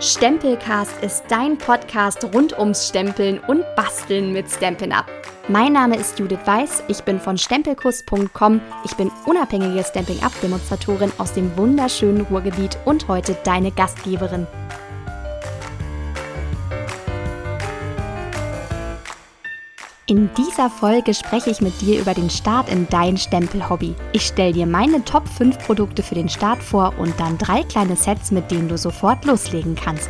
Stempelcast ist dein Podcast rund ums Stempeln und Basteln mit Stampin' Up. Mein Name ist Judith Weiß, ich bin von stempelkurs.com, ich bin unabhängige Stampin' Up Demonstratorin aus dem wunderschönen Ruhrgebiet und heute deine Gastgeberin. In dieser Folge spreche ich mit dir über den Start in dein Stempelhobby. Ich stelle dir meine Top 5 Produkte für den Start vor und dann drei kleine Sets, mit denen du sofort loslegen kannst.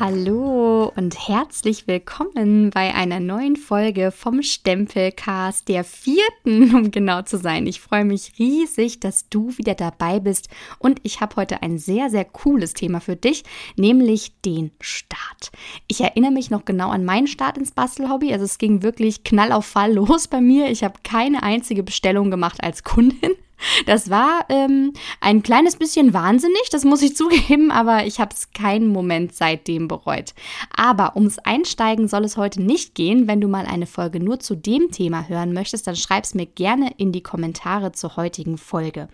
Hallo und herzlich willkommen bei einer neuen Folge vom Stempelcast, der vierten, um genau zu sein. Ich freue mich riesig, dass du wieder dabei bist und ich habe heute ein sehr, sehr cooles Thema für dich, nämlich den Start. Ich erinnere mich noch genau an meinen Start ins Bastelhobby. Also es ging wirklich knall auf Fall los bei mir. Ich habe keine einzige Bestellung gemacht als Kundin. Das war ähm, ein kleines bisschen wahnsinnig, das muss ich zugeben, aber ich habe es keinen Moment seitdem bereut. Aber ums Einsteigen soll es heute nicht gehen. Wenn du mal eine Folge nur zu dem Thema hören möchtest, dann schreib es mir gerne in die Kommentare zur heutigen Folge.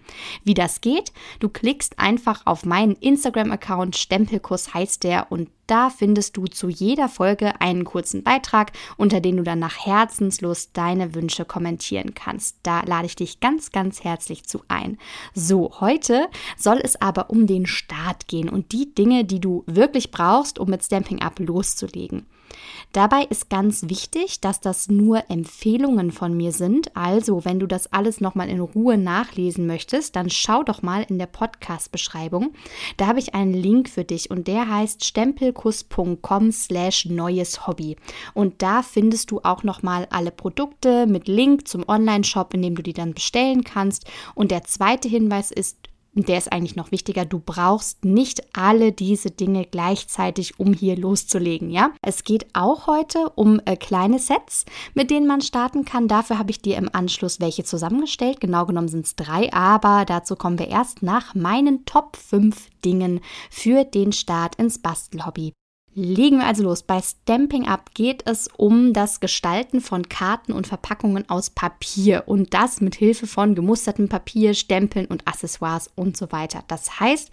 Wie das geht? Du klickst einfach auf meinen Instagram-Account, Stempelkuss heißt der, und da findest du zu jeder Folge einen kurzen Beitrag, unter dem du dann nach Herzenslust deine Wünsche kommentieren kannst. Da lade ich dich ganz, ganz herzlich zu ein. So, heute soll es aber um den Start gehen und die Dinge, die du wirklich brauchst, um mit Stamping Up loszulegen. Dabei ist ganz wichtig, dass das nur Empfehlungen von mir sind. Also, wenn du das alles nochmal in Ruhe nachlesen möchtest, dann schau doch mal in der Podcast-Beschreibung. Da habe ich einen Link für dich und der heißt stempelkuss.com slash neues Hobby. Und da findest du auch nochmal alle Produkte mit Link zum Online-Shop, in dem du die dann bestellen kannst. Und der zweite Hinweis ist, der ist eigentlich noch wichtiger, du brauchst nicht alle diese Dinge gleichzeitig, um hier loszulegen, ja? Es geht auch heute um äh, kleine Sets, mit denen man starten kann. Dafür habe ich dir im Anschluss welche zusammengestellt. Genau genommen sind es drei, aber dazu kommen wir erst nach meinen Top 5 Dingen für den Start ins Bastelhobby. Legen wir also los. Bei Stamping Up geht es um das Gestalten von Karten und Verpackungen aus Papier und das mit Hilfe von gemustertem Papier, Stempeln und Accessoires und so weiter. Das heißt,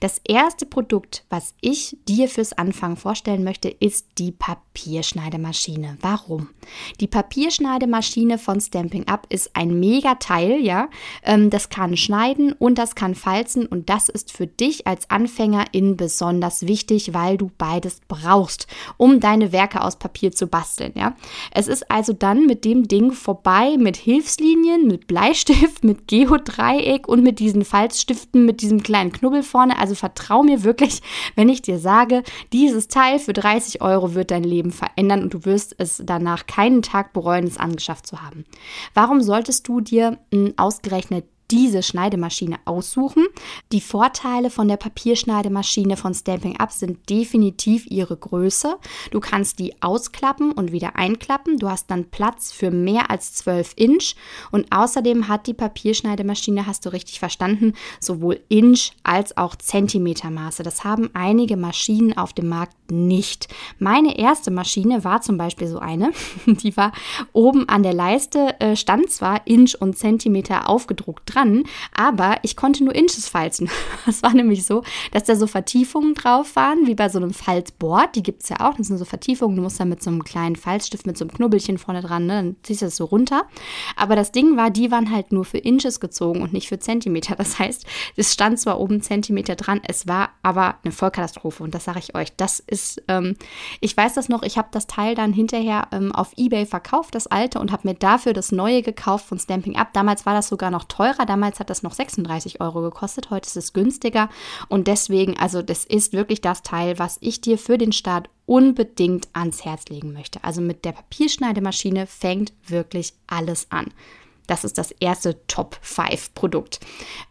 das erste Produkt, was ich dir fürs Anfangen vorstellen möchte, ist die Papierschneidemaschine. Warum? Die Papierschneidemaschine von Stamping Up ist ein mega Teil, ja. Ähm, das kann schneiden und das kann falzen und das ist für dich als Anfängerin besonders wichtig, weil du beides brauchst, um deine Werke aus Papier zu basteln. Ja? Es ist also dann mit dem Ding vorbei mit Hilfslinien, mit Bleistift, mit Geodreieck und mit diesen Falzstiften mit diesem kleinen Knubbel vorne. Also vertrau mir wirklich, wenn ich dir sage, dieses Teil für 30 Euro wird dein Leben verändern und du wirst es danach keinen Tag bereuen, es angeschafft zu haben. Warum solltest du dir hm, ausgerechnet diese Schneidemaschine aussuchen. Die Vorteile von der Papierschneidemaschine von Stamping Up sind definitiv ihre Größe. Du kannst die ausklappen und wieder einklappen. Du hast dann Platz für mehr als 12 Inch und außerdem hat die Papierschneidemaschine, hast du richtig verstanden, sowohl Inch als auch Zentimetermaße. Das haben einige Maschinen auf dem Markt nicht. Meine erste Maschine war zum Beispiel so eine, die war oben an der Leiste, äh, stand zwar Inch und Zentimeter aufgedruckt dran, dran, aber ich konnte nur Inches falzen. Es war nämlich so, dass da so Vertiefungen drauf waren, wie bei so einem Falzboard. Die gibt es ja auch. Das sind so Vertiefungen. Du musst da mit so einem kleinen Falzstift, mit so einem Knubbelchen vorne dran, ne? dann ziehst du das so runter. Aber das Ding war, die waren halt nur für Inches gezogen und nicht für Zentimeter. Das heißt, es stand zwar oben Zentimeter dran, es war aber eine Vollkatastrophe. Und das sage ich euch. Das ist, ähm, ich weiß das noch, ich habe das Teil dann hinterher ähm, auf Ebay verkauft, das alte, und habe mir dafür das neue gekauft von Stamping Up. Damals war das sogar noch teurer. Damals hat das noch 36 Euro gekostet, heute ist es günstiger und deswegen, also das ist wirklich das Teil, was ich dir für den Start unbedingt ans Herz legen möchte. Also mit der Papierschneidemaschine fängt wirklich alles an. Das ist das erste Top 5 Produkt.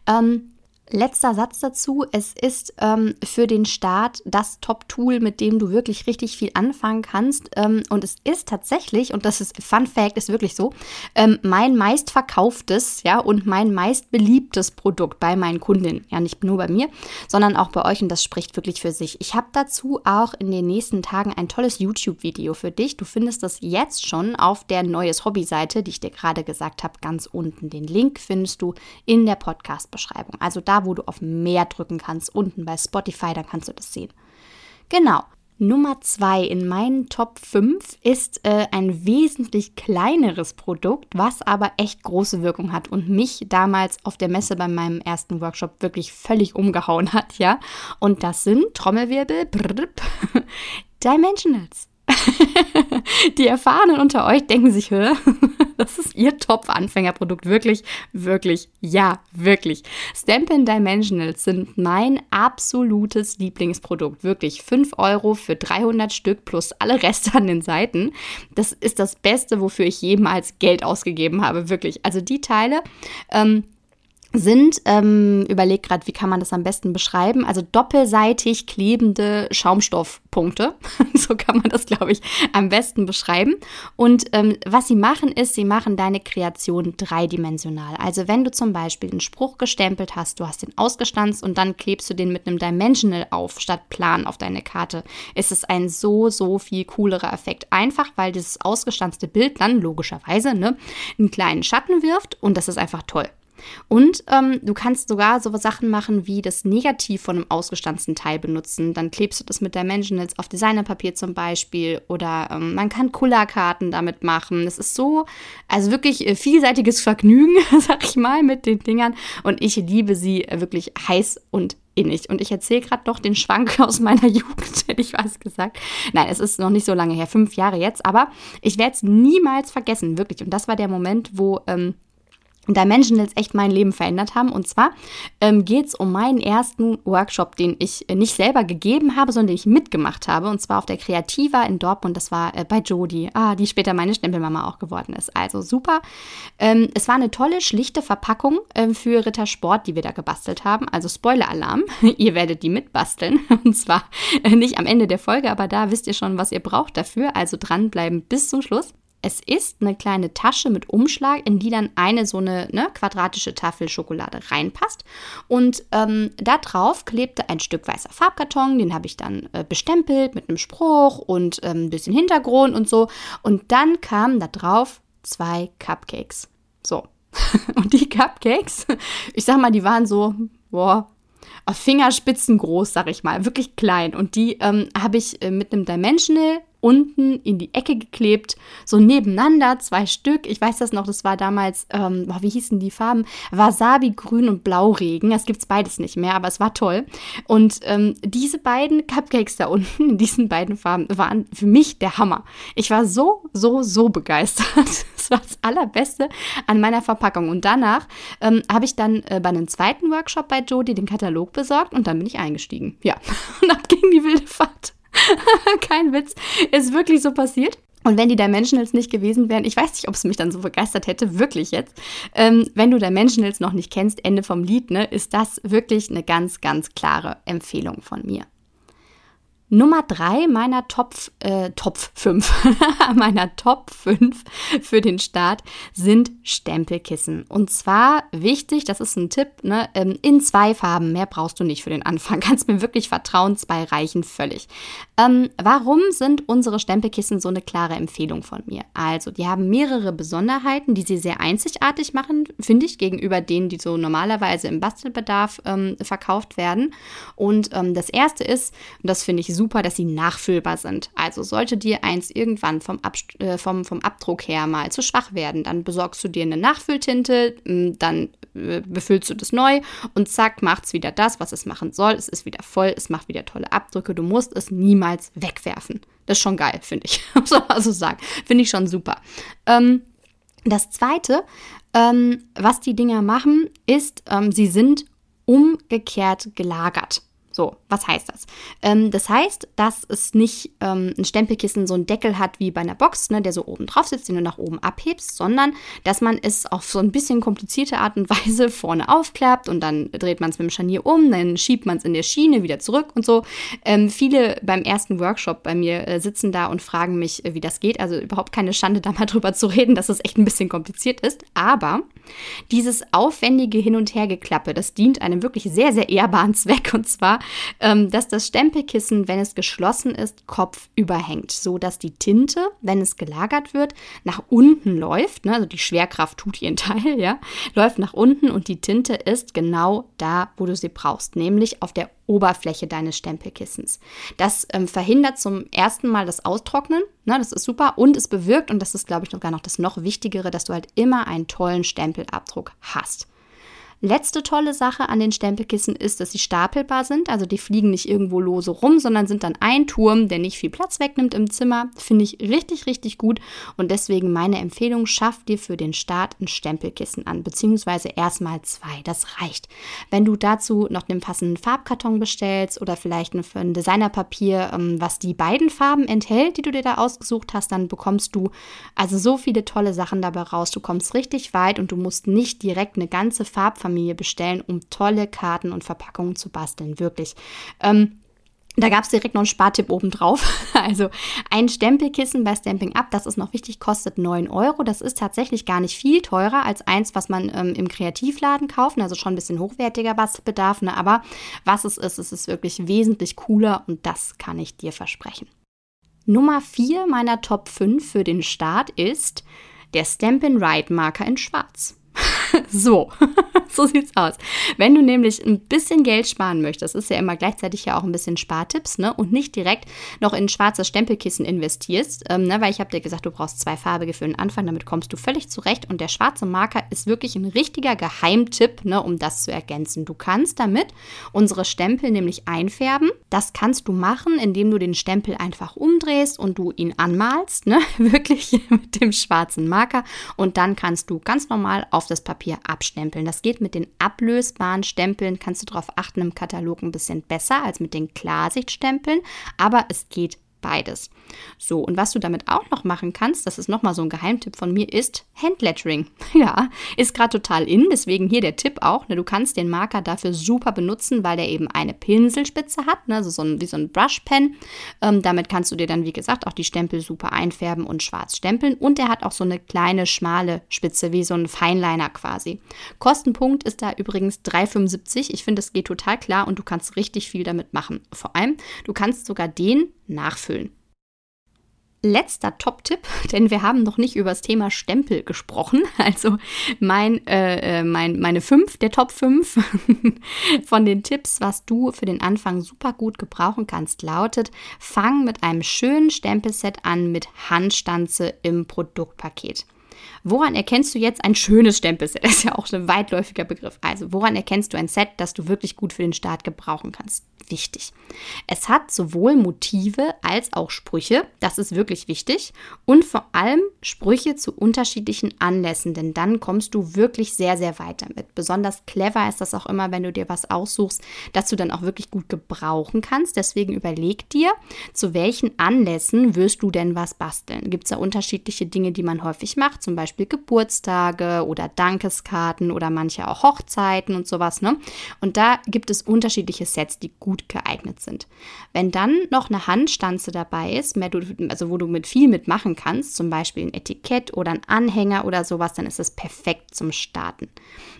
Ähm, Letzter Satz dazu. Es ist ähm, für den Start das Top-Tool, mit dem du wirklich richtig viel anfangen kannst. Ähm, und es ist tatsächlich, und das ist Fun Fact, ist wirklich so, ähm, mein meistverkauftes, ja, und mein meistbeliebtes Produkt bei meinen Kundinnen. Ja, nicht nur bei mir, sondern auch bei euch. Und das spricht wirklich für sich. Ich habe dazu auch in den nächsten Tagen ein tolles YouTube-Video für dich. Du findest das jetzt schon auf der Neues Hobby-Seite, die ich dir gerade gesagt habe, ganz unten. Den Link findest du in der Podcast-Beschreibung. Also da wo du auf mehr drücken kannst, unten bei Spotify, dann kannst du das sehen. Genau. Nummer zwei in meinen Top 5 ist äh, ein wesentlich kleineres Produkt, was aber echt große Wirkung hat und mich damals auf der Messe bei meinem ersten Workshop wirklich völlig umgehauen hat, ja. Und das sind Trommelwirbel, brrr, Dimensionals. Die Erfahrenen unter euch denken sich, das ist ihr Top-Anfängerprodukt. Wirklich, wirklich, ja, wirklich. Stampin' Dimensionals sind mein absolutes Lieblingsprodukt. Wirklich 5 Euro für 300 Stück plus alle Reste an den Seiten. Das ist das Beste, wofür ich jemals Geld ausgegeben habe. Wirklich. Also die Teile. Ähm, sind, ähm, überleg gerade, wie kann man das am besten beschreiben, also doppelseitig klebende Schaumstoffpunkte. so kann man das, glaube ich, am besten beschreiben. Und ähm, was sie machen, ist, sie machen deine Kreation dreidimensional. Also wenn du zum Beispiel einen Spruch gestempelt hast, du hast den ausgestanzt und dann klebst du den mit einem Dimensional auf, statt Plan auf deine Karte, ist es ein so, so viel coolerer Effekt. Einfach, weil dieses ausgestanzte Bild dann logischerweise ne, einen kleinen Schatten wirft und das ist einfach toll. Und ähm, du kannst sogar so Sachen machen wie das Negativ von einem ausgestanzten Teil benutzen. Dann klebst du das mit Dimensionals auf Designerpapier zum Beispiel. Oder ähm, man kann Kullerkarten damit machen. Es ist so, also wirklich äh, vielseitiges Vergnügen, sag ich mal, mit den Dingern. Und ich liebe sie äh, wirklich heiß und innig. Und ich erzähle gerade noch den Schwank aus meiner Jugend, hätte ich was gesagt. Nein, es ist noch nicht so lange her, fünf Jahre jetzt, aber ich werde es niemals vergessen, wirklich. Und das war der Moment, wo ähm, Dimensionals echt mein Leben verändert haben. Und zwar ähm, geht es um meinen ersten Workshop, den ich äh, nicht selber gegeben habe, sondern den ich mitgemacht habe. Und zwar auf der Kreativa in Dortmund. Das war äh, bei Jodie, ah, die später meine Stempelmama auch geworden ist. Also super. Ähm, es war eine tolle, schlichte Verpackung äh, für Rittersport, die wir da gebastelt haben. Also Spoiler-Alarm. ihr werdet die mitbasteln. Und zwar äh, nicht am Ende der Folge, aber da wisst ihr schon, was ihr braucht dafür. Also dranbleiben bis zum Schluss. Es ist eine kleine Tasche mit Umschlag, in die dann eine so eine ne, quadratische Tafel Schokolade reinpasst. Und ähm, da drauf klebte ein Stück weißer Farbkarton, den habe ich dann äh, bestempelt mit einem Spruch und ähm, ein bisschen Hintergrund und so. Und dann kamen da drauf zwei Cupcakes. So. und die Cupcakes, ich sag mal, die waren so, boah, Fingerspitzen groß, sag ich mal, wirklich klein. Und die ähm, habe ich äh, mit einem Dimensional unten in die Ecke geklebt, so nebeneinander, zwei Stück. Ich weiß das noch, das war damals, ähm, wie hießen die Farben? Wasabi, Grün und Blauregen. Das gibt es beides nicht mehr, aber es war toll. Und ähm, diese beiden Cupcakes da unten, in diesen beiden Farben, waren für mich der Hammer. Ich war so, so, so begeistert. Das war das Allerbeste an meiner Verpackung. Und danach ähm, habe ich dann äh, bei einem zweiten Workshop bei Jodie den Katalog besorgt und dann bin ich eingestiegen. Ja, und ab ging die wilde Fahrt. Kein Witz. Ist wirklich so passiert. Und wenn die Dimensionals nicht gewesen wären, ich weiß nicht, ob es mich dann so begeistert hätte, wirklich jetzt. Ähm, wenn du Dimensionals noch nicht kennst, Ende vom Lied, ne, ist das wirklich eine ganz, ganz klare Empfehlung von mir. Nummer drei meiner Top, äh, Top 5, meiner Top 5 für den Start sind Stempelkissen. Und zwar wichtig, das ist ein Tipp, ne, ähm, in zwei Farben. Mehr brauchst du nicht für den Anfang. Kannst mir wirklich vertrauen, zwei reichen völlig. Ähm, warum sind unsere Stempelkissen so eine klare Empfehlung von mir? Also, die haben mehrere Besonderheiten, die sie sehr einzigartig machen, finde ich, gegenüber denen, die so normalerweise im Bastelbedarf ähm, verkauft werden. Und ähm, das erste ist, und das finde ich super, dass sie nachfüllbar sind. Also sollte dir eins irgendwann vom, Ab äh, vom, vom Abdruck her mal zu schwach werden, dann besorgst du dir eine Nachfülltinte, dann äh, befüllst du das neu und zack, macht es wieder das, was es machen soll. Es ist wieder voll, es macht wieder tolle Abdrücke. Du musst es niemals wegwerfen. Das ist schon geil, finde ich. Muss man mal so sagen. Finde ich schon super. Ähm, das zweite, ähm, was die Dinger machen, ist, ähm, sie sind umgekehrt gelagert. So, was heißt das? Ähm, das heißt, dass es nicht ähm, ein Stempelkissen so einen Deckel hat wie bei einer Box, ne, der so oben drauf sitzt, den du nach oben abhebst, sondern dass man es auf so ein bisschen komplizierte Art und Weise vorne aufklappt und dann dreht man es mit dem Scharnier um, dann schiebt man es in der Schiene wieder zurück und so. Ähm, viele beim ersten Workshop bei mir äh, sitzen da und fragen mich, äh, wie das geht. Also überhaupt keine Schande, da mal drüber zu reden, dass es echt ein bisschen kompliziert ist. Aber dieses aufwendige Hin- und Hergeklappe, das dient einem wirklich sehr, sehr ehrbaren Zweck. Und zwar ähm, dass das Stempelkissen, wenn es geschlossen ist, kopfüber hängt, so die Tinte, wenn es gelagert wird, nach unten läuft. Ne? Also die Schwerkraft tut ihren Teil, ja, läuft nach unten und die Tinte ist genau da, wo du sie brauchst, nämlich auf der Oberfläche deines Stempelkissens. Das ähm, verhindert zum ersten Mal das Austrocknen. Ne, das ist super. Und es bewirkt, und das ist, glaube ich, sogar noch das noch Wichtigere, dass du halt immer einen tollen Stempelabdruck hast. Letzte tolle Sache an den Stempelkissen ist, dass sie stapelbar sind. Also die fliegen nicht irgendwo lose rum, sondern sind dann ein Turm, der nicht viel Platz wegnimmt im Zimmer. Finde ich richtig, richtig gut. Und deswegen meine Empfehlung, schaff dir für den Start ein Stempelkissen an, beziehungsweise erstmal zwei. Das reicht. Wenn du dazu noch einen passenden Farbkarton bestellst oder vielleicht ein Designerpapier, ähm, was die beiden Farben enthält, die du dir da ausgesucht hast, dann bekommst du also so viele tolle Sachen dabei raus. Du kommst richtig weit und du musst nicht direkt eine ganze Farbfamilie Familie bestellen, um tolle Karten und Verpackungen zu basteln. Wirklich. Ähm, da gab es direkt noch einen Spartipp obendrauf. Also ein Stempelkissen bei Stamping Up, das ist noch wichtig, kostet 9 Euro. Das ist tatsächlich gar nicht viel teurer als eins, was man ähm, im Kreativladen kauft. Also schon ein bisschen hochwertiger Bastelbedarf. Ne? Aber was es ist, es ist wirklich wesentlich cooler und das kann ich dir versprechen. Nummer 4 meiner Top 5 für den Start ist der Stampin' Ride Marker in Schwarz. so, so sieht's aus. Wenn du nämlich ein bisschen Geld sparen möchtest, ist ja immer gleichzeitig ja auch ein bisschen Spartipps, ne? Und nicht direkt noch in ein schwarzes Stempelkissen investierst, ähm, ne? Weil ich habe dir gesagt, du brauchst zwei farbige für den Anfang, damit kommst du völlig zurecht. Und der schwarze Marker ist wirklich ein richtiger Geheimtipp, ne? Um das zu ergänzen. Du kannst damit unsere Stempel nämlich einfärben. Das kannst du machen, indem du den Stempel einfach umdrehst und du ihn anmalst, ne? Wirklich mit dem schwarzen Marker. Und dann kannst du ganz normal auf das Papier Papier abstempeln. Das geht mit den ablösbaren Stempeln, kannst du darauf achten, im Katalog ein bisschen besser als mit den Klarsichtstempeln, aber es geht beides. So, und was du damit auch noch machen kannst, das ist nochmal so ein Geheimtipp von mir, ist Handlettering. Ja, ist gerade total in, deswegen hier der Tipp auch. Ne, du kannst den Marker dafür super benutzen, weil der eben eine Pinselspitze hat, ne, also so ein, wie so ein Brushpen. Ähm, damit kannst du dir dann, wie gesagt, auch die Stempel super einfärben und schwarz stempeln. Und der hat auch so eine kleine, schmale Spitze, wie so ein Feinliner quasi. Kostenpunkt ist da übrigens 3,75. Ich finde, das geht total klar und du kannst richtig viel damit machen. Vor allem, du kannst sogar den nachfüllen. Letzter Top-Tipp, denn wir haben noch nicht über das Thema Stempel gesprochen. Also mein, äh, äh mein, meine fünf, der Top 5 von den Tipps, was du für den Anfang super gut gebrauchen kannst, lautet, fang mit einem schönen Stempelset an mit Handstanze im Produktpaket. Woran erkennst du jetzt ein schönes Stempelset? Das ist ja auch ein weitläufiger Begriff. Also, woran erkennst du ein Set, das du wirklich gut für den Start gebrauchen kannst? Wichtig. Es hat sowohl Motive als auch Sprüche. Das ist wirklich wichtig. Und vor allem Sprüche zu unterschiedlichen Anlässen, denn dann kommst du wirklich sehr, sehr weit damit. Besonders clever ist das auch immer, wenn du dir was aussuchst, das du dann auch wirklich gut gebrauchen kannst. Deswegen überleg dir, zu welchen Anlässen wirst du denn was basteln? Gibt es da unterschiedliche Dinge, die man häufig macht? Zum Beispiel Geburtstage oder Dankeskarten oder manche auch Hochzeiten und sowas. Ne? Und da gibt es unterschiedliche Sets, die gut geeignet sind. Wenn dann noch eine Handstanze dabei ist, also wo du mit viel mitmachen kannst, zum Beispiel ein Etikett oder ein Anhänger oder sowas, dann ist es perfekt zum Starten.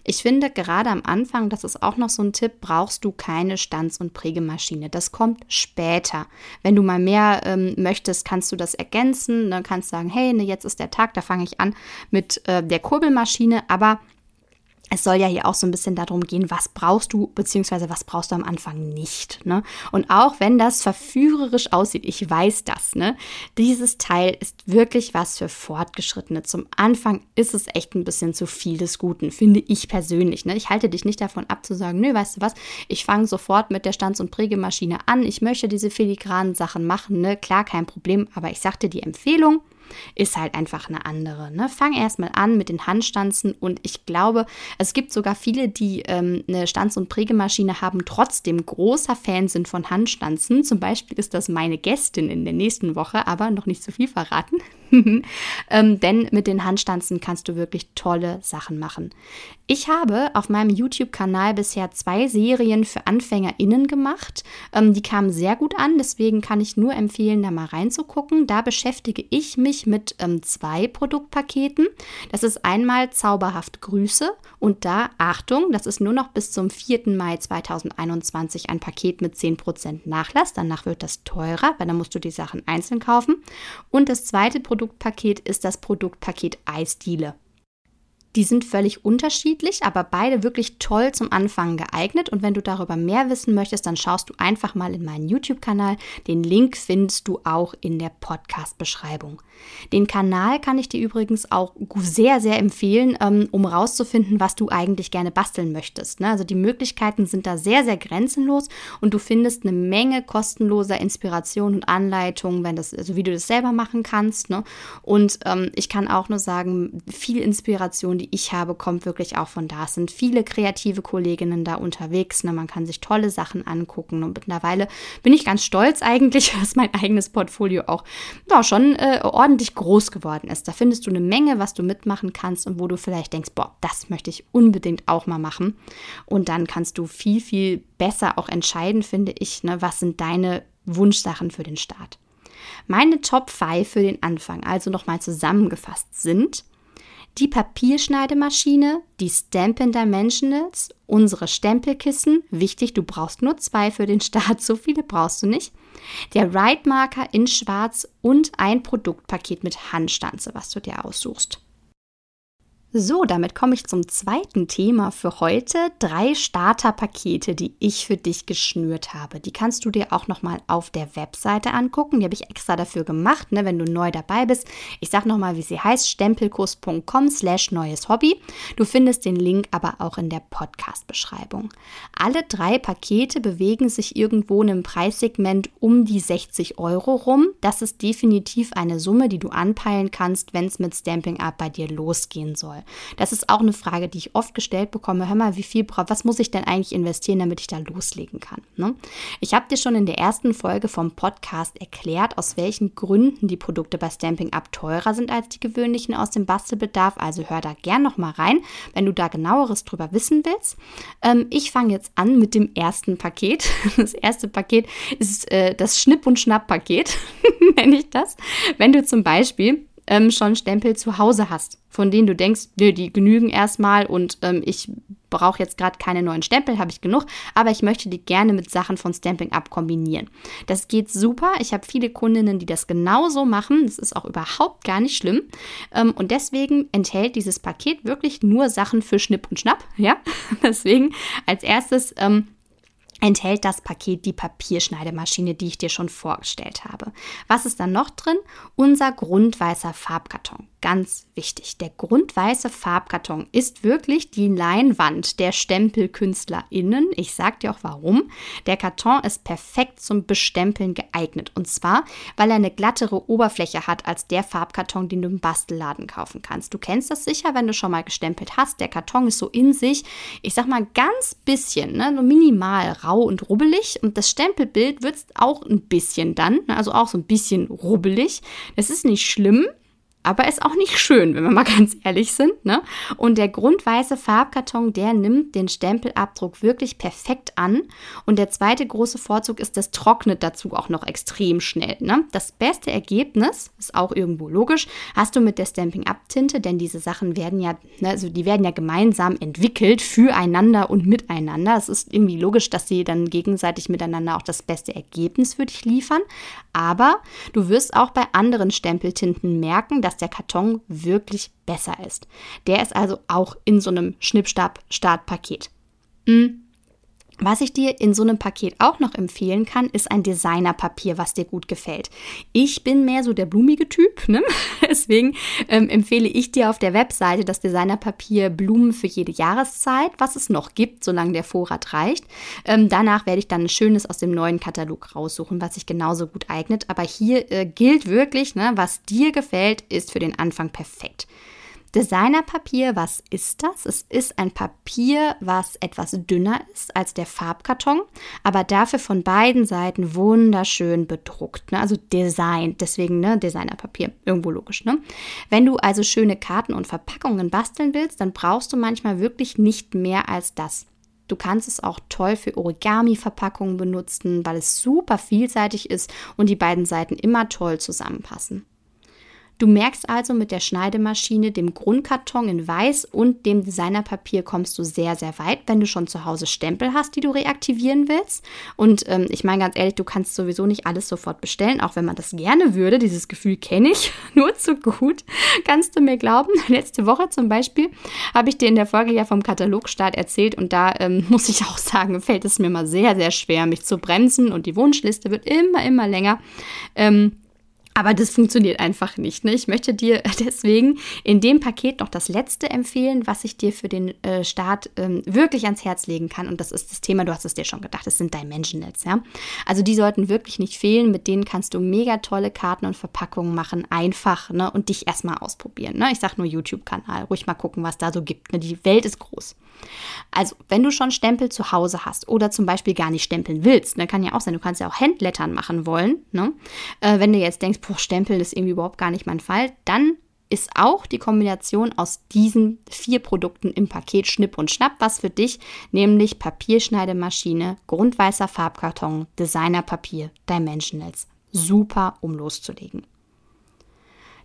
Ich finde gerade am Anfang, das ist auch noch so ein Tipp, brauchst du keine Stanz- und Prägemaschine. Das kommt später. Wenn du mal mehr ähm, möchtest, kannst du das ergänzen. Dann kannst du sagen, hey, ne, jetzt ist der Tag, da fange ich an mit äh, der Kurbelmaschine, aber es soll ja hier auch so ein bisschen darum gehen, was brauchst du, beziehungsweise was brauchst du am Anfang nicht. Ne? Und auch wenn das verführerisch aussieht, ich weiß das, ne? Dieses Teil ist wirklich was für Fortgeschrittene. Zum Anfang ist es echt ein bisschen zu viel des Guten, finde ich persönlich. Ne? Ich halte dich nicht davon ab zu sagen, nö, weißt du was, ich fange sofort mit der Stanz- und Prägemaschine an. Ich möchte diese filigranen Sachen machen, ne? Klar, kein Problem, aber ich sagte die Empfehlung, ist halt einfach eine andere. Ne? Fang erstmal an mit den Handstanzen und ich glaube, es gibt sogar viele, die ähm, eine Stanz- und Prägemaschine haben, trotzdem großer Fan sind von Handstanzen. Zum Beispiel ist das meine Gästin in der nächsten Woche, aber noch nicht zu viel verraten. ähm, denn mit den Handstanzen kannst du wirklich tolle Sachen machen. Ich habe auf meinem YouTube-Kanal bisher zwei Serien für AnfängerInnen gemacht. Ähm, die kamen sehr gut an, deswegen kann ich nur empfehlen, da mal reinzugucken. Da beschäftige ich mich nämlich mit ähm, zwei Produktpaketen. Das ist einmal Zauberhaft Grüße und da, Achtung, das ist nur noch bis zum 4. Mai 2021 ein Paket mit 10% Nachlass. Danach wird das teurer, weil dann musst du die Sachen einzeln kaufen. Und das zweite Produktpaket ist das Produktpaket Eisdiele. Die sind völlig unterschiedlich, aber beide wirklich toll zum Anfangen geeignet. Und wenn du darüber mehr wissen möchtest, dann schaust du einfach mal in meinen YouTube-Kanal. Den Link findest du auch in der Podcast-Beschreibung. Den Kanal kann ich dir übrigens auch sehr, sehr empfehlen, ähm, um rauszufinden, was du eigentlich gerne basteln möchtest. Ne? Also die Möglichkeiten sind da sehr, sehr grenzenlos und du findest eine Menge kostenloser Inspiration und Anleitungen, wenn das, also wie du das selber machen kannst. Ne? Und ähm, ich kann auch nur sagen, viel Inspiration die ich habe, kommt wirklich auch von da. Es sind viele kreative Kolleginnen da unterwegs. Ne? Man kann sich tolle Sachen angucken. Und mittlerweile bin ich ganz stolz eigentlich, dass mein eigenes Portfolio auch ja, schon äh, ordentlich groß geworden ist. Da findest du eine Menge, was du mitmachen kannst und wo du vielleicht denkst, boah, das möchte ich unbedingt auch mal machen. Und dann kannst du viel, viel besser auch entscheiden, finde ich, ne? was sind deine Wunschsachen für den Start. Meine Top 5 für den Anfang, also nochmal zusammengefasst, sind die Papierschneidemaschine, die Stampin' Dimensionals, unsere Stempelkissen, wichtig, du brauchst nur zwei für den Start, so viele brauchst du nicht, der Write Marker in schwarz und ein Produktpaket mit Handstanze, was du dir aussuchst. So, damit komme ich zum zweiten Thema für heute. Drei Starterpakete, die ich für dich geschnürt habe. Die kannst du dir auch nochmal auf der Webseite angucken. Die habe ich extra dafür gemacht, ne, wenn du neu dabei bist. Ich sage nochmal, wie sie heißt, stempelkurs.com slash neues Hobby. Du findest den Link aber auch in der Podcast-Beschreibung. Alle drei Pakete bewegen sich irgendwo in einem Preissegment um die 60 Euro rum. Das ist definitiv eine Summe, die du anpeilen kannst, wenn es mit Stamping Up bei dir losgehen soll. Das ist auch eine Frage, die ich oft gestellt bekomme. Hör mal, wie viel, was muss ich denn eigentlich investieren, damit ich da loslegen kann? Ne? Ich habe dir schon in der ersten Folge vom Podcast erklärt, aus welchen Gründen die Produkte bei Stamping Up teurer sind als die gewöhnlichen aus dem Bastelbedarf. Also hör da gern noch mal rein, wenn du da genaueres drüber wissen willst. Ähm, ich fange jetzt an mit dem ersten Paket. Das erste Paket ist äh, das Schnipp- und Schnapp-Paket, nenne ich das. Wenn du zum Beispiel ähm, schon Stempel zu Hause hast, von denen du denkst, nö, die genügen erstmal und ähm, ich brauche jetzt gerade keine neuen Stempel, habe ich genug, aber ich möchte die gerne mit Sachen von Stamping Up kombinieren. Das geht super. Ich habe viele Kundinnen, die das genauso machen. Das ist auch überhaupt gar nicht schlimm. Ähm, und deswegen enthält dieses Paket wirklich nur Sachen für Schnipp und Schnapp. Ja, deswegen als erstes ähm, enthält das Paket die Papierschneidemaschine, die ich dir schon vorgestellt habe. Was ist dann noch drin? Unser grundweißer Farbkarton ganz wichtig. Der grundweiße Farbkarton ist wirklich die Leinwand der StempelkünstlerInnen. Ich sag dir auch warum. Der Karton ist perfekt zum Bestempeln geeignet. Und zwar, weil er eine glattere Oberfläche hat als der Farbkarton, den du im Bastelladen kaufen kannst. Du kennst das sicher, wenn du schon mal gestempelt hast. Der Karton ist so in sich, ich sag mal ganz bisschen, ne, nur minimal rau und rubbelig. Und das Stempelbild wird auch ein bisschen dann, also auch so ein bisschen rubbelig. Das ist nicht schlimm, aber ist auch nicht schön, wenn wir mal ganz ehrlich sind. Ne? Und der grundweiße Farbkarton, der nimmt den Stempelabdruck wirklich perfekt an. Und der zweite große Vorzug ist, das trocknet dazu auch noch extrem schnell. Ne? Das beste Ergebnis ist auch irgendwo logisch, hast du mit der Stamping-Up-Tinte, denn diese Sachen werden ja, ne, also die werden ja gemeinsam entwickelt füreinander und miteinander. Es ist irgendwie logisch, dass sie dann gegenseitig miteinander auch das beste Ergebnis für dich liefern. Aber du wirst auch bei anderen Stempeltinten merken, dass der Karton wirklich besser ist. Der ist also auch in so einem Schnippstab-Startpaket. Mhm. Was ich dir in so einem Paket auch noch empfehlen kann, ist ein Designerpapier, was dir gut gefällt. Ich bin mehr so der blumige Typ, ne? deswegen ähm, empfehle ich dir auf der Webseite das Designerpapier Blumen für jede Jahreszeit, was es noch gibt, solange der Vorrat reicht. Ähm, danach werde ich dann ein schönes aus dem neuen Katalog raussuchen, was sich genauso gut eignet. Aber hier äh, gilt wirklich, ne, was dir gefällt, ist für den Anfang perfekt. Designerpapier, was ist das? Es ist ein Papier, was etwas dünner ist als der Farbkarton, aber dafür von beiden Seiten wunderschön bedruckt. Ne? Also Design, deswegen ne, Designerpapier, irgendwo logisch. Ne? Wenn du also schöne Karten und Verpackungen basteln willst, dann brauchst du manchmal wirklich nicht mehr als das. Du kannst es auch toll für Origami-Verpackungen benutzen, weil es super vielseitig ist und die beiden Seiten immer toll zusammenpassen. Du merkst also mit der Schneidemaschine, dem Grundkarton in Weiß und dem Designerpapier kommst du sehr, sehr weit, wenn du schon zu Hause Stempel hast, die du reaktivieren willst. Und ähm, ich meine ganz ehrlich, du kannst sowieso nicht alles sofort bestellen, auch wenn man das gerne würde. Dieses Gefühl kenne ich nur zu gut. Kannst du mir glauben? Letzte Woche zum Beispiel habe ich dir in der Folge ja vom Katalogstart erzählt und da ähm, muss ich auch sagen, fällt es mir mal sehr, sehr schwer, mich zu bremsen und die Wunschliste wird immer, immer länger. Ähm, aber das funktioniert einfach nicht. Ne? Ich möchte dir deswegen in dem Paket noch das letzte empfehlen, was ich dir für den äh, Start ähm, wirklich ans Herz legen kann. Und das ist das Thema, du hast es dir schon gedacht, das sind Dimensionals. Ja? Also die sollten wirklich nicht fehlen. Mit denen kannst du mega tolle Karten und Verpackungen machen. Einfach ne? und dich erstmal ausprobieren. Ne? Ich sage nur YouTube-Kanal. Ruhig mal gucken, was da so gibt. Ne? Die Welt ist groß. Also, wenn du schon Stempel zu Hause hast oder zum Beispiel gar nicht stempeln willst, ne, kann ja auch sein, du kannst ja auch Handlettern machen wollen. Ne? Äh, wenn du jetzt denkst, boah, Stempeln ist irgendwie überhaupt gar nicht mein Fall, dann ist auch die Kombination aus diesen vier Produkten im Paket Schnipp und Schnapp was für dich, nämlich Papierschneidemaschine, grundweißer Farbkarton, Designerpapier, Dimensionals. Super, um loszulegen.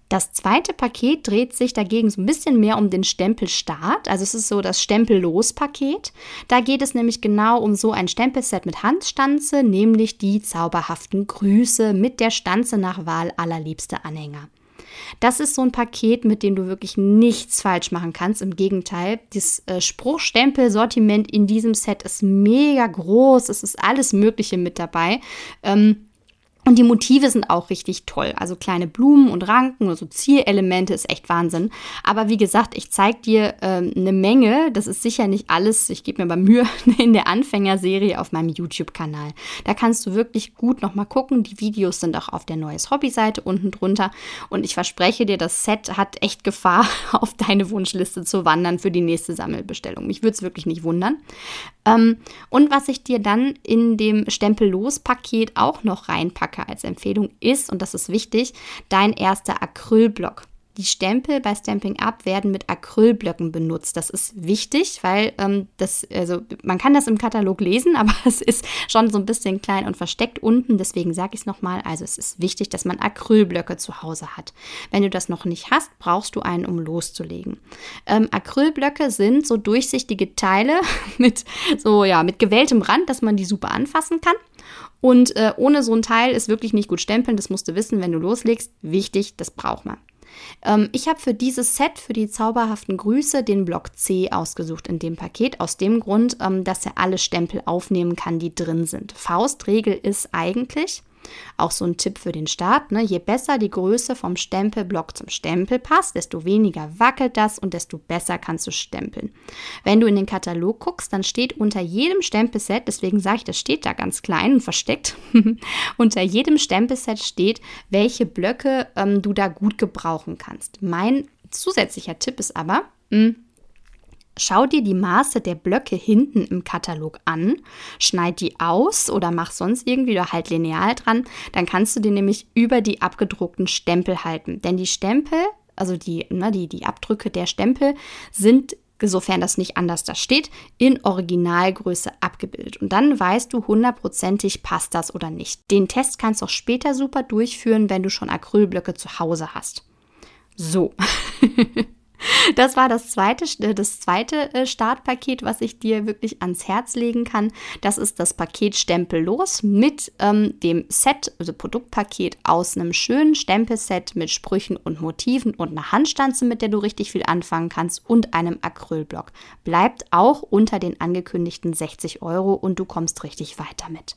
Das zweite Paket dreht sich dagegen so ein bisschen mehr um den Stempelstart. Also es ist so das Stempellos-Paket. Da geht es nämlich genau um so ein Stempelset mit Handstanze, nämlich die zauberhaften Grüße mit der Stanze nach Wahl allerliebste Anhänger. Das ist so ein Paket, mit dem du wirklich nichts falsch machen kannst. Im Gegenteil, das äh, Spruchstempel-Sortiment in diesem Set ist mega groß. Es ist alles Mögliche mit dabei. Ähm, und die Motive sind auch richtig toll. Also kleine Blumen und Ranken oder so Zierelemente ist echt Wahnsinn. Aber wie gesagt, ich zeige dir ähm, eine Menge. Das ist sicher nicht alles. Ich gebe mir aber Mühe in der Anfängerserie auf meinem YouTube-Kanal. Da kannst du wirklich gut nochmal gucken. Die Videos sind auch auf der Neues Hobby-Seite unten drunter. Und ich verspreche dir, das Set hat echt Gefahr, auf deine Wunschliste zu wandern für die nächste Sammelbestellung. Mich würde es wirklich nicht wundern. Ähm, und was ich dir dann in dem Stempellos-Paket auch noch reinpacke als Empfehlung ist, und das ist wichtig, dein erster Acrylblock. Die Stempel bei Stamping Up werden mit Acrylblöcken benutzt. Das ist wichtig, weil ähm, das, also man kann das im Katalog lesen, aber es ist schon so ein bisschen klein und versteckt unten. Deswegen sage ich es nochmal. Also es ist wichtig, dass man Acrylblöcke zu Hause hat. Wenn du das noch nicht hast, brauchst du einen, um loszulegen. Ähm, Acrylblöcke sind so durchsichtige Teile mit so ja mit gewelltem Rand, dass man die super anfassen kann. Und äh, ohne so ein Teil ist wirklich nicht gut stempeln. Das musst du wissen, wenn du loslegst. Wichtig, das braucht man. Ähm, ich habe für dieses Set, für die zauberhaften Grüße, den Block C ausgesucht in dem Paket, aus dem Grund, ähm, dass er alle Stempel aufnehmen kann, die drin sind. Faustregel ist eigentlich, auch so ein Tipp für den Start. Ne? Je besser die Größe vom Stempelblock zum Stempel passt, desto weniger wackelt das und desto besser kannst du stempeln. Wenn du in den Katalog guckst, dann steht unter jedem Stempelset, deswegen sage ich, das steht da ganz klein und versteckt, unter jedem Stempelset steht, welche Blöcke ähm, du da gut gebrauchen kannst. Mein zusätzlicher Tipp ist aber, mh, hm, Schau dir die Maße der Blöcke hinten im Katalog an, schneid die aus oder mach sonst irgendwie oder halt lineal dran. Dann kannst du die nämlich über die abgedruckten Stempel halten. Denn die Stempel, also die, ne, die, die Abdrücke der Stempel, sind sofern das nicht anders da steht, in Originalgröße abgebildet. Und dann weißt du hundertprozentig, passt das oder nicht. Den Test kannst du auch später super durchführen, wenn du schon Acrylblöcke zu Hause hast. So. Das war das zweite, äh, das zweite äh, Startpaket, was ich dir wirklich ans Herz legen kann. Das ist das Paket Stempellos mit ähm, dem Set, also Produktpaket aus einem schönen Stempelset mit Sprüchen und Motiven und einer Handstanze, mit der du richtig viel anfangen kannst und einem Acrylblock. Bleibt auch unter den angekündigten 60 Euro und du kommst richtig weiter mit.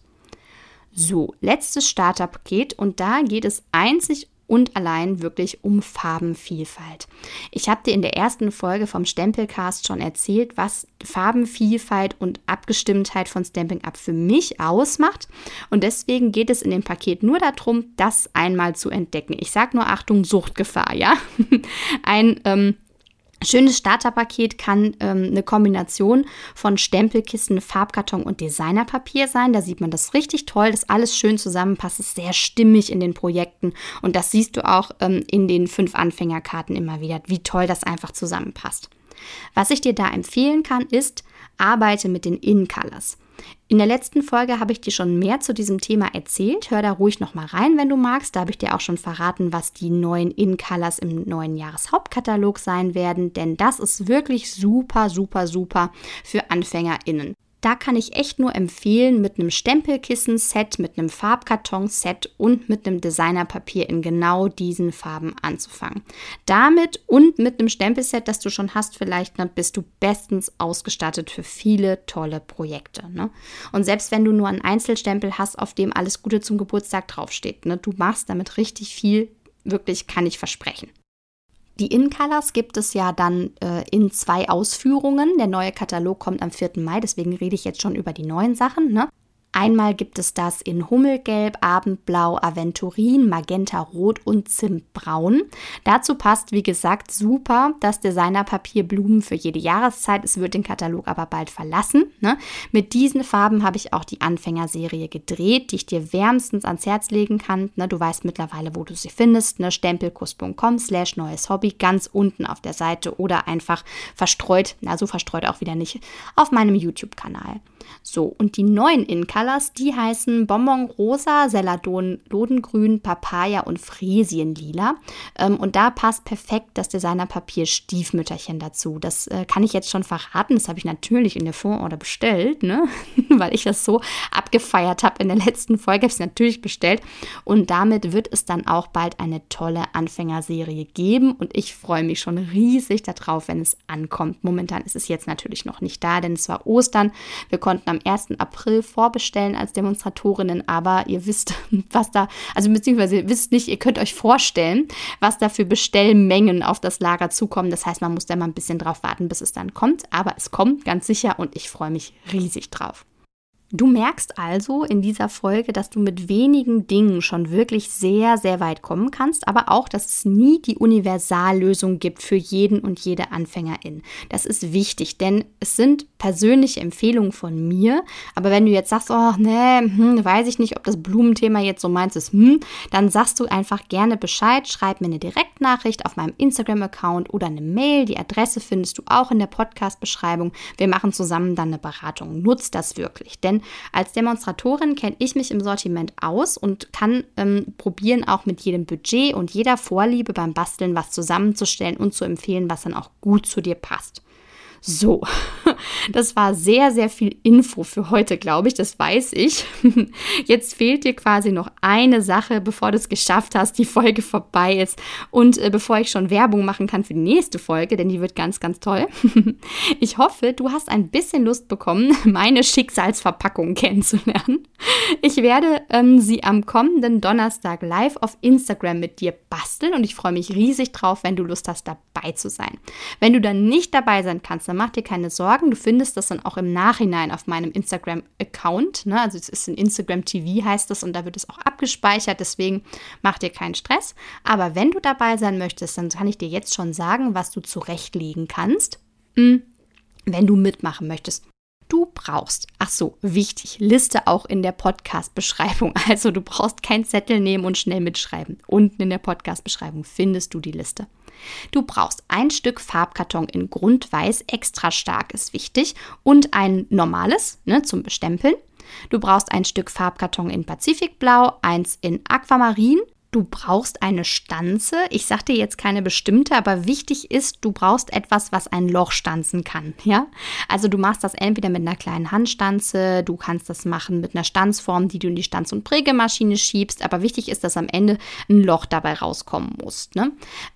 So, letztes Starterpaket und da geht es einzig und allein wirklich um Farbenvielfalt. Ich habe dir in der ersten Folge vom Stempelcast schon erzählt, was Farbenvielfalt und Abgestimmtheit von Stamping Up für mich ausmacht. Und deswegen geht es in dem Paket nur darum, das einmal zu entdecken. Ich sage nur Achtung, Suchtgefahr, ja. Ein ähm, Schönes Starterpaket kann ähm, eine Kombination von Stempelkissen, Farbkarton und Designerpapier sein. Da sieht man das richtig toll, dass alles schön zusammenpasst, ist sehr stimmig in den Projekten und das siehst du auch ähm, in den fünf Anfängerkarten immer wieder, wie toll das einfach zusammenpasst. Was ich dir da empfehlen kann, ist, arbeite mit den In-Colors. In der letzten Folge habe ich dir schon mehr zu diesem Thema erzählt. Hör da ruhig noch mal rein, wenn du magst. Da habe ich dir auch schon verraten, was die neuen In-Colors im neuen Jahreshauptkatalog sein werden. Denn das ist wirklich super, super, super für AnfängerInnen. Da kann ich echt nur empfehlen, mit einem Stempelkissen-Set, mit einem Farbkarton-Set und mit einem Designerpapier in genau diesen Farben anzufangen. Damit und mit einem Stempelset, das du schon hast, vielleicht ne, bist du bestens ausgestattet für viele tolle Projekte. Ne? Und selbst wenn du nur einen Einzelstempel hast, auf dem alles Gute zum Geburtstag draufsteht, ne, du machst damit richtig viel, wirklich kann ich versprechen. Die In-Colors gibt es ja dann äh, in zwei Ausführungen. Der neue Katalog kommt am 4. Mai, deswegen rede ich jetzt schon über die neuen Sachen. Ne? Einmal gibt es das in Hummelgelb, Abendblau, Aventurin, Magenta Rot und Zimtbraun. Dazu passt, wie gesagt, super das Designerpapier Blumen für jede Jahreszeit. Es wird den Katalog aber bald verlassen. Ne? Mit diesen Farben habe ich auch die Anfängerserie gedreht, die ich dir wärmstens ans Herz legen kann. Ne? Du weißt mittlerweile, wo du sie findest. Ne? Stempelkuss.com slash neues Hobby ganz unten auf der Seite oder einfach verstreut, na so verstreut auch wieder nicht, auf meinem YouTube-Kanal. So, und die neuen In-Colors, die heißen Bonbon Rosa, Celadon Lodengrün, Papaya und Fresienlila. Ähm, und da passt perfekt das Designerpapier Stiefmütterchen dazu. Das äh, kann ich jetzt schon verraten. Das habe ich natürlich in der Vororder bestellt, ne? weil ich das so abgefeiert habe in der letzten Folge. Habe ich es natürlich bestellt. Und damit wird es dann auch bald eine tolle Anfängerserie geben. Und ich freue mich schon riesig darauf, wenn es ankommt. Momentan ist es jetzt natürlich noch nicht da, denn es war Ostern. Wir konnten am 1. April vorbestellen als Demonstratorinnen, aber ihr wisst, was da, also beziehungsweise ihr wisst nicht, ihr könnt euch vorstellen, was da für Bestellmengen auf das Lager zukommen. Das heißt, man muss da mal ein bisschen drauf warten, bis es dann kommt, aber es kommt ganz sicher und ich freue mich riesig drauf. Du merkst also in dieser Folge, dass du mit wenigen Dingen schon wirklich sehr, sehr weit kommen kannst, aber auch, dass es nie die Universallösung gibt für jeden und jede Anfängerin. Das ist wichtig, denn es sind persönliche Empfehlungen von mir, aber wenn du jetzt sagst, oh, nee, hm, weiß ich nicht, ob das Blumenthema jetzt so meins ist, hm, dann sagst du einfach gerne Bescheid, schreib mir eine Direktnachricht auf meinem Instagram-Account oder eine Mail. Die Adresse findest du auch in der Podcast-Beschreibung. Wir machen zusammen dann eine Beratung. Nutzt das wirklich, denn als Demonstratorin kenne ich mich im Sortiment aus und kann ähm, probieren, auch mit jedem Budget und jeder Vorliebe beim Basteln was zusammenzustellen und zu empfehlen, was dann auch gut zu dir passt. So, das war sehr, sehr viel Info für heute, glaube ich, das weiß ich. Jetzt fehlt dir quasi noch eine Sache, bevor du es geschafft hast, die Folge vorbei ist und äh, bevor ich schon Werbung machen kann für die nächste Folge, denn die wird ganz, ganz toll. Ich hoffe, du hast ein bisschen Lust bekommen, meine Schicksalsverpackung kennenzulernen. Ich werde ähm, sie am kommenden Donnerstag live auf Instagram mit dir basteln und ich freue mich riesig drauf, wenn du Lust hast, dabei zu sein. Wenn du dann nicht dabei sein kannst, dann mach dir keine Sorgen. Du findest das dann auch im Nachhinein auf meinem Instagram-Account. Ne? Also es ist ein Instagram TV heißt das und da wird es auch abgespeichert. Deswegen mach dir keinen Stress. Aber wenn du dabei sein möchtest, dann kann ich dir jetzt schon sagen, was du zurechtlegen kannst, hm, wenn du mitmachen möchtest du brauchst. Ach so, wichtig, Liste auch in der Podcast-Beschreibung. Also du brauchst keinen Zettel nehmen und schnell mitschreiben. Unten in der Podcast-Beschreibung findest du die Liste. Du brauchst ein Stück Farbkarton in Grundweiß, extra stark ist wichtig, und ein normales ne, zum Bestempeln. Du brauchst ein Stück Farbkarton in Pazifikblau, eins in Aquamarin, Du brauchst eine Stanze. Ich sage dir jetzt keine bestimmte, aber wichtig ist, du brauchst etwas, was ein Loch stanzen kann. Ja, also du machst das entweder mit einer kleinen Handstanze, du kannst das machen mit einer Stanzform, die du in die Stanz- und Prägemaschine schiebst. Aber wichtig ist, dass am Ende ein Loch dabei rauskommen muss. Ne?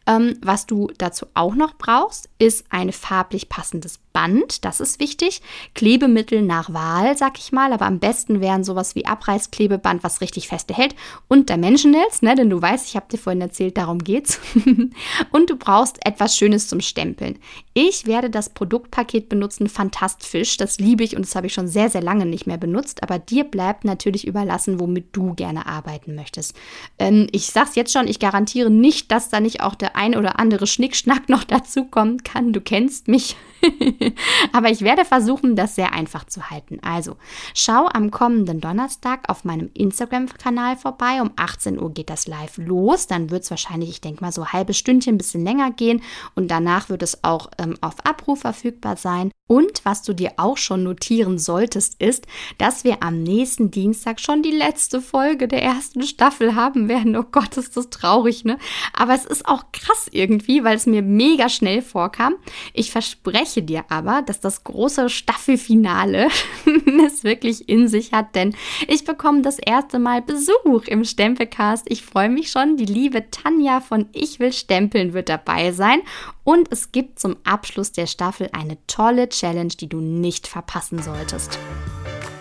Ähm, was du dazu auch noch brauchst, ist ein farblich passendes Band. Das ist wichtig. Klebemittel nach Wahl, sag ich mal. Aber am besten wären sowas wie Abreißklebeband, was richtig feste hält. Und Dimensionals, ne? Denn du weißt, ich habe dir vorhin erzählt, darum geht's. und du brauchst etwas Schönes zum Stempeln. Ich werde das Produktpaket benutzen, Fantastfisch. Das liebe ich und das habe ich schon sehr, sehr lange nicht mehr benutzt. Aber dir bleibt natürlich überlassen, womit du gerne arbeiten möchtest. Ähm, ich sag's jetzt schon, ich garantiere nicht, dass da nicht auch der ein oder andere Schnickschnack noch dazu kommen kann. Du kennst mich. Aber ich werde versuchen, das sehr einfach zu halten. Also, schau am kommenden Donnerstag auf meinem Instagram-Kanal vorbei. Um 18 Uhr geht das live los. Dann wird es wahrscheinlich, ich denke mal, so ein halbes Stündchen, ein bisschen länger gehen. Und danach wird es auch ähm, auf Abruf verfügbar sein. Und was du dir auch schon notieren solltest, ist, dass wir am nächsten Dienstag schon die letzte Folge der ersten Staffel haben werden. Oh Gott, ist das traurig, ne? Aber es ist auch krass irgendwie, weil es mir mega schnell vorkam. Ich verspreche dir aber, dass das große Staffelfinale es wirklich in sich hat, denn ich bekomme das erste Mal Besuch im Stempelcast. Ich freue mich schon. Die liebe Tanja von Ich will stempeln wird dabei sein und es gibt zum Abschluss der Staffel eine tolle Challenge, die du nicht verpassen solltest.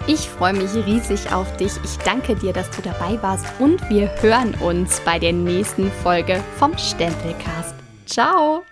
Ich freue mich riesig auf dich. Ich danke dir, dass du dabei warst und wir hören uns bei der nächsten Folge vom Stempelcast. Ciao!